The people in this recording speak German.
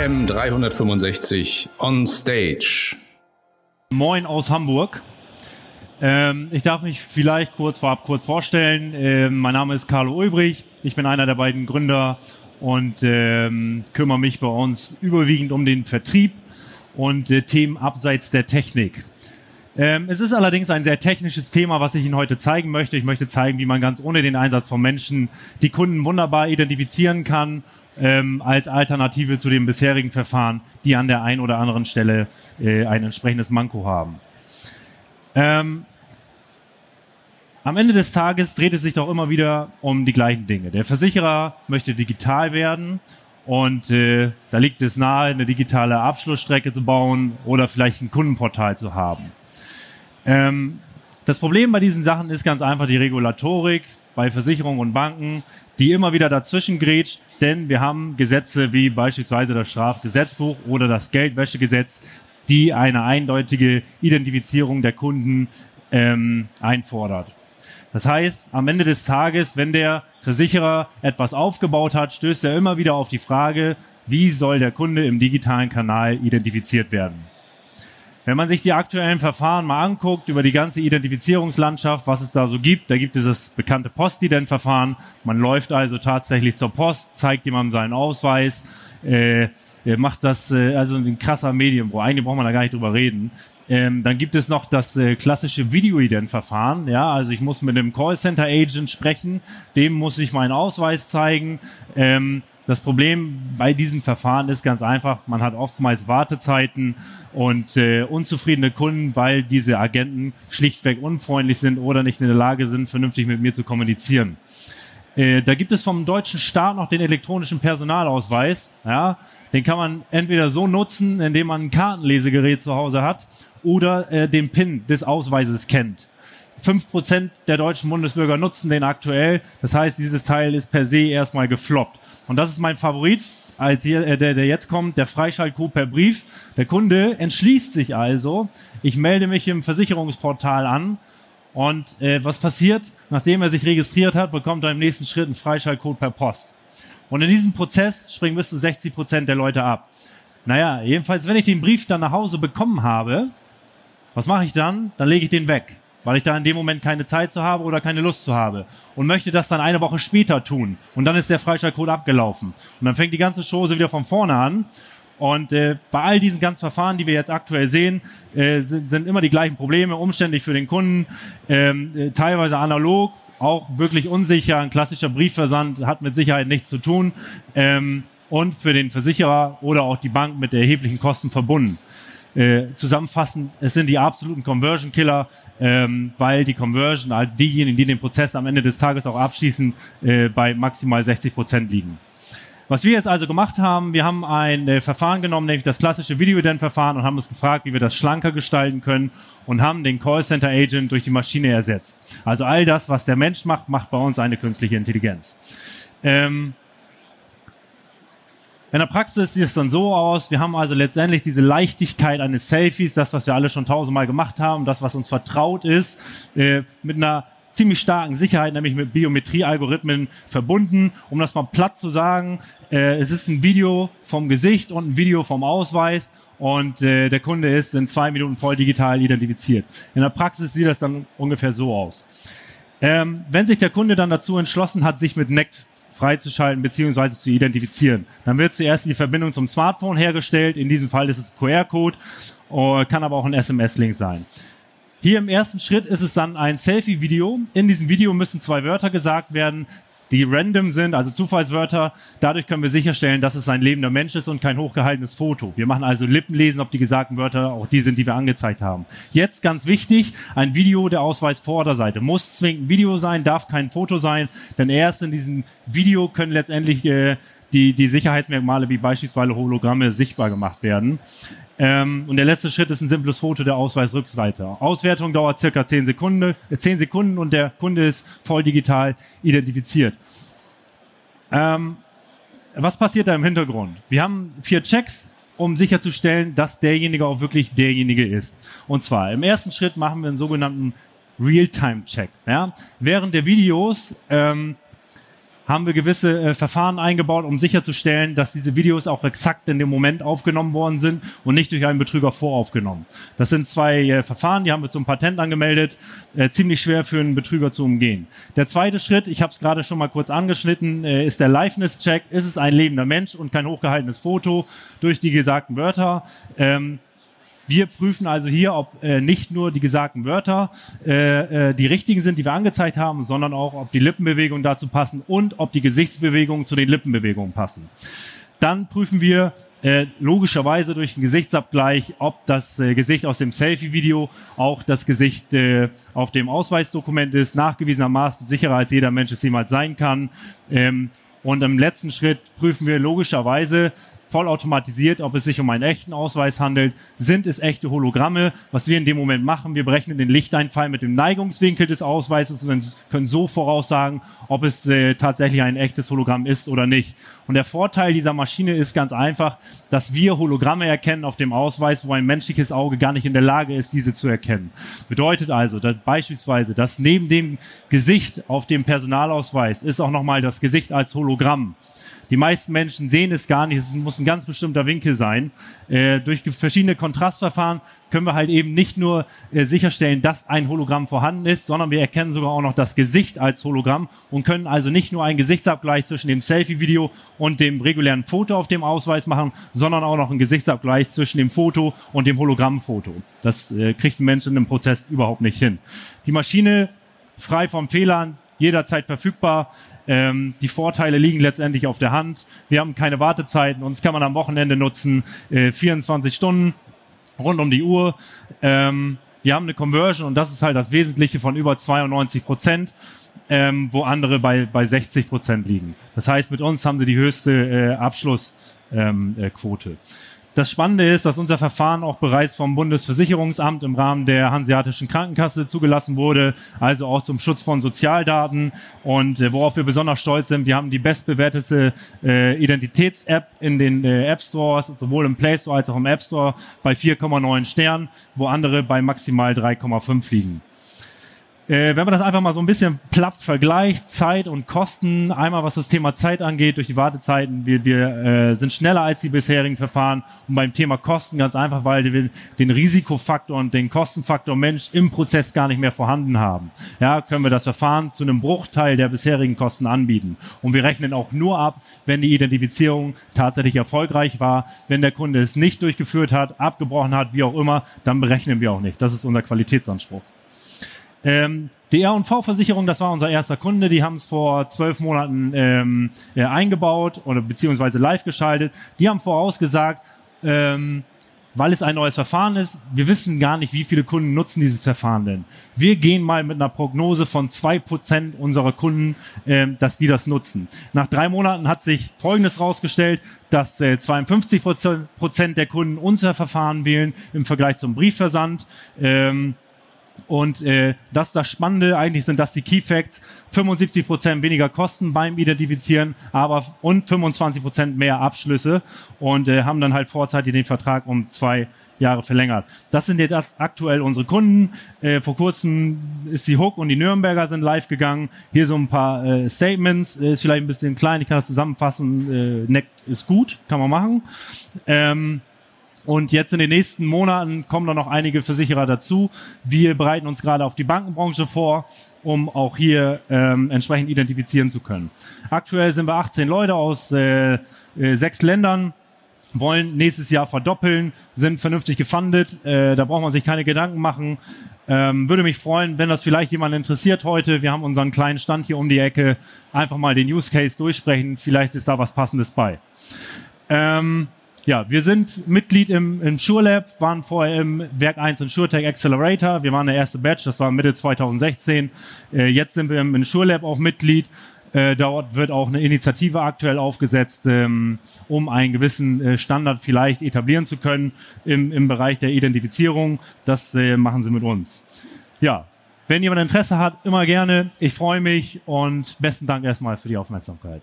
AM 365 on Stage. Moin aus Hamburg. Ähm, ich darf mich vielleicht kurz vorab kurz vorstellen. Ähm, mein Name ist Carlo Ulbrich. Ich bin einer der beiden Gründer und ähm, kümmere mich bei uns überwiegend um den Vertrieb und äh, Themen abseits der Technik. Ähm, es ist allerdings ein sehr technisches Thema, was ich Ihnen heute zeigen möchte. Ich möchte zeigen, wie man ganz ohne den Einsatz von Menschen die Kunden wunderbar identifizieren kann ähm, als Alternative zu dem bisherigen Verfahren, die an der einen oder anderen Stelle äh, ein entsprechendes Manko haben. Ähm, am Ende des Tages dreht es sich doch immer wieder um die gleichen Dinge. Der Versicherer möchte digital werden und äh, da liegt es nahe, eine digitale Abschlussstrecke zu bauen oder vielleicht ein Kundenportal zu haben. Ähm, das Problem bei diesen Sachen ist ganz einfach die Regulatorik bei Versicherungen und Banken, die immer wieder dazwischen grätscht, denn wir haben Gesetze wie beispielsweise das Strafgesetzbuch oder das Geldwäschegesetz, die eine eindeutige Identifizierung der Kunden ähm, einfordert. Das heißt, am Ende des Tages, wenn der Versicherer etwas aufgebaut hat, stößt er immer wieder auf die Frage, wie soll der Kunde im digitalen Kanal identifiziert werden? Wenn man sich die aktuellen Verfahren mal anguckt, über die ganze Identifizierungslandschaft, was es da so gibt, da gibt es das bekannte Postident-Verfahren. Man läuft also tatsächlich zur Post, zeigt jemandem seinen Ausweis, äh, macht das, äh, also ein krasser Medienbruch. Eigentlich braucht man da gar nicht drüber reden. Ähm, dann gibt es noch das äh, klassische Video-Ident-Verfahren. Ja, also ich muss mit einem Callcenter-Agent sprechen, dem muss ich meinen Ausweis zeigen. Ähm, das Problem bei diesem Verfahren ist ganz einfach, man hat oftmals Wartezeiten und äh, unzufriedene Kunden, weil diese Agenten schlichtweg unfreundlich sind oder nicht in der Lage sind, vernünftig mit mir zu kommunizieren. Äh, da gibt es vom deutschen Staat noch den elektronischen Personalausweis. Ja, den kann man entweder so nutzen, indem man ein Kartenlesegerät zu Hause hat oder äh, den PIN des Ausweises kennt. Fünf Prozent der deutschen Bundesbürger nutzen den aktuell. Das heißt, dieses Teil ist per se erstmal gefloppt. Und das ist mein Favorit, als hier, äh, der, der jetzt kommt, der Freischaltcode per Brief. Der Kunde entschließt sich also, ich melde mich im Versicherungsportal an und äh, was passiert? Nachdem er sich registriert hat, bekommt er im nächsten Schritt einen Freischaltcode per Post. Und in diesem Prozess springen bis zu 60 Prozent der Leute ab. Naja, jedenfalls, wenn ich den Brief dann nach Hause bekommen habe, was mache ich dann? Dann lege ich den weg weil ich da in dem Moment keine Zeit zu habe oder keine Lust zu habe und möchte das dann eine Woche später tun und dann ist der Freischaltcode abgelaufen und dann fängt die ganze Chose wieder von vorne an und äh, bei all diesen ganzen Verfahren, die wir jetzt aktuell sehen, äh, sind, sind immer die gleichen Probleme, umständlich für den Kunden, ähm, äh, teilweise analog, auch wirklich unsicher. Ein klassischer Briefversand hat mit Sicherheit nichts zu tun ähm, und für den Versicherer oder auch die Bank mit erheblichen Kosten verbunden. Äh, zusammenfassend, es sind die absoluten Conversion Killer, ähm, weil die Conversion, halt diejenigen, die den Prozess am Ende des Tages auch abschließen, äh, bei maximal 60 Prozent liegen. Was wir jetzt also gemacht haben, wir haben ein äh, Verfahren genommen, nämlich das klassische Video-Ident-Verfahren und haben uns gefragt, wie wir das schlanker gestalten können und haben den Callcenter-Agent durch die Maschine ersetzt. Also all das, was der Mensch macht, macht bei uns eine künstliche Intelligenz. Ähm, in der Praxis sieht es dann so aus, wir haben also letztendlich diese Leichtigkeit eines Selfies, das, was wir alle schon tausendmal gemacht haben, das, was uns vertraut ist, äh, mit einer ziemlich starken Sicherheit, nämlich mit Biometriealgorithmen verbunden. Um das mal platt zu sagen, äh, es ist ein Video vom Gesicht und ein Video vom Ausweis und äh, der Kunde ist in zwei Minuten voll digital identifiziert. In der Praxis sieht das dann ungefähr so aus. Ähm, wenn sich der Kunde dann dazu entschlossen hat, sich mit NECT freizuschalten bzw. zu identifizieren. Dann wird zuerst die Verbindung zum Smartphone hergestellt. In diesem Fall ist es QR-Code, äh, kann aber auch ein SMS-Link sein. Hier im ersten Schritt ist es dann ein Selfie-Video. In diesem Video müssen zwei Wörter gesagt werden, die random sind, also Zufallswörter. Dadurch können wir sicherstellen, dass es ein lebender Mensch ist und kein hochgehaltenes Foto. Wir machen also Lippenlesen, ob die gesagten Wörter auch die sind, die wir angezeigt haben. Jetzt ganz wichtig, ein Video der Ausweisvorderseite. Muss zwingend Video sein, darf kein Foto sein, denn erst in diesem Video können letztendlich äh, die, die Sicherheitsmerkmale wie beispielsweise Hologramme sichtbar gemacht werden. Ähm, und der letzte Schritt ist ein simples Foto der Ausweisrückseite. Auswertung dauert circa 10 Sekunden, äh, 10 Sekunden und der Kunde ist voll digital identifiziert. Ähm, was passiert da im Hintergrund? Wir haben vier Checks, um sicherzustellen, dass derjenige auch wirklich derjenige ist. Und zwar im ersten Schritt machen wir einen sogenannten Real-Time-Check. Ja? Während der Videos ähm, haben wir gewisse äh, Verfahren eingebaut, um sicherzustellen, dass diese Videos auch exakt in dem Moment aufgenommen worden sind und nicht durch einen Betrüger voraufgenommen. Das sind zwei äh, Verfahren, die haben wir zum Patent angemeldet, äh, ziemlich schwer für einen Betrüger zu umgehen. Der zweite Schritt, ich habe es gerade schon mal kurz angeschnitten, äh, ist der Liveness-Check. Ist es ein lebender Mensch und kein hochgehaltenes Foto durch die gesagten Wörter? Ähm, wir prüfen also hier, ob äh, nicht nur die gesagten Wörter äh, äh, die richtigen sind, die wir angezeigt haben, sondern auch, ob die Lippenbewegungen dazu passen und ob die Gesichtsbewegungen zu den Lippenbewegungen passen. Dann prüfen wir äh, logischerweise durch den Gesichtsabgleich, ob das äh, Gesicht aus dem Selfie-Video auch das Gesicht äh, auf dem Ausweisdokument ist, nachgewiesenermaßen sicherer als jeder Mensch es jemals sein kann. Ähm, und im letzten Schritt prüfen wir logischerweise, vollautomatisiert, ob es sich um einen echten Ausweis handelt, sind es echte Hologramme. Was wir in dem Moment machen, wir berechnen den Lichteinfall mit dem Neigungswinkel des Ausweises und können so voraussagen, ob es äh, tatsächlich ein echtes Hologramm ist oder nicht. Und der Vorteil dieser Maschine ist ganz einfach, dass wir Hologramme erkennen auf dem Ausweis, wo ein menschliches Auge gar nicht in der Lage ist, diese zu erkennen. Bedeutet also, dass beispielsweise, dass neben dem Gesicht auf dem Personalausweis ist auch nochmal das Gesicht als Hologramm. Die meisten Menschen sehen es gar nicht. Es muss ein ganz bestimmter Winkel sein. Äh, durch verschiedene Kontrastverfahren können wir halt eben nicht nur äh, sicherstellen, dass ein Hologramm vorhanden ist, sondern wir erkennen sogar auch noch das Gesicht als Hologramm und können also nicht nur einen Gesichtsabgleich zwischen dem Selfie-Video und dem regulären Foto auf dem Ausweis machen, sondern auch noch einen Gesichtsabgleich zwischen dem Foto und dem Hologrammfoto. Das äh, kriegt ein Mensch in einem Prozess überhaupt nicht hin. Die Maschine frei vom Fehlern, jederzeit verfügbar. Ähm, die Vorteile liegen letztendlich auf der Hand. Wir haben keine Wartezeiten, uns kann man am Wochenende nutzen, äh, 24 Stunden rund um die Uhr. Ähm, wir haben eine Conversion und das ist halt das Wesentliche von über 92 Prozent. Ähm, wo andere bei, bei 60 Prozent liegen. Das heißt, mit uns haben sie die höchste äh, Abschlussquote. Ähm, äh. Das Spannende ist, dass unser Verfahren auch bereits vom Bundesversicherungsamt im Rahmen der Hanseatischen Krankenkasse zugelassen wurde, also auch zum Schutz von Sozialdaten. Und äh, worauf wir besonders stolz sind, wir haben die bestbewertete äh, Identitäts-App in den äh, App Stores, sowohl im Play Store als auch im App Store, bei 4,9 Sternen, wo andere bei maximal 3,5 liegen. Äh, wenn man das einfach mal so ein bisschen platt vergleicht, Zeit und Kosten, einmal was das Thema Zeit angeht, durch die Wartezeiten, wir, wir äh, sind schneller als die bisherigen Verfahren und beim Thema Kosten ganz einfach, weil wir den Risikofaktor und den Kostenfaktor Mensch im Prozess gar nicht mehr vorhanden haben. Ja, können wir das Verfahren zu einem Bruchteil der bisherigen Kosten anbieten. Und wir rechnen auch nur ab, wenn die Identifizierung tatsächlich erfolgreich war. Wenn der Kunde es nicht durchgeführt hat, abgebrochen hat, wie auch immer, dann berechnen wir auch nicht. Das ist unser Qualitätsanspruch. Ähm, die R&V-Versicherung, das war unser erster Kunde, die haben es vor zwölf Monaten ähm, äh, eingebaut oder beziehungsweise live geschaltet. Die haben vorausgesagt, ähm, weil es ein neues Verfahren ist, wir wissen gar nicht, wie viele Kunden nutzen dieses Verfahren denn. Wir gehen mal mit einer Prognose von zwei Prozent unserer Kunden, äh, dass die das nutzen. Nach drei Monaten hat sich Folgendes rausgestellt, dass äh, 52 Prozent der Kunden unser Verfahren wählen im Vergleich zum Briefversand. Ähm, und äh, das das Spannende eigentlich sind das die Key Facts. 75 Prozent weniger Kosten beim Identifizieren, aber und 25 Prozent mehr Abschlüsse und äh, haben dann halt vorzeitig den Vertrag um zwei Jahre verlängert. Das sind jetzt aktuell unsere Kunden. Äh, vor kurzem ist die Hook und die Nürnberger sind live gegangen. Hier so ein paar äh, Statements. Äh, ist vielleicht ein bisschen klein, ich kann das zusammenfassen. Äh, Neck ist gut, kann man machen. Ähm, und jetzt in den nächsten Monaten kommen da noch einige Versicherer dazu. Wir bereiten uns gerade auf die Bankenbranche vor, um auch hier ähm, entsprechend identifizieren zu können. Aktuell sind wir 18 Leute aus äh, äh, sechs Ländern, wollen nächstes Jahr verdoppeln, sind vernünftig gefundet. Äh, da braucht man sich keine Gedanken machen. Ähm, würde mich freuen, wenn das vielleicht jemand interessiert heute. Wir haben unseren kleinen Stand hier um die Ecke. Einfach mal den Use Case durchsprechen. Vielleicht ist da was Passendes bei. Ähm, ja, wir sind Mitglied im, im SureLab, waren vorher im Werk 1 in SureTech Accelerator. Wir waren der erste Batch, das war Mitte 2016. Äh, jetzt sind wir im, im SureLab auch Mitglied. Äh, dort wird auch eine Initiative aktuell aufgesetzt, ähm, um einen gewissen äh, Standard vielleicht etablieren zu können im, im Bereich der Identifizierung. Das äh, machen sie mit uns. Ja, wenn jemand Interesse hat, immer gerne. Ich freue mich und besten Dank erstmal für die Aufmerksamkeit.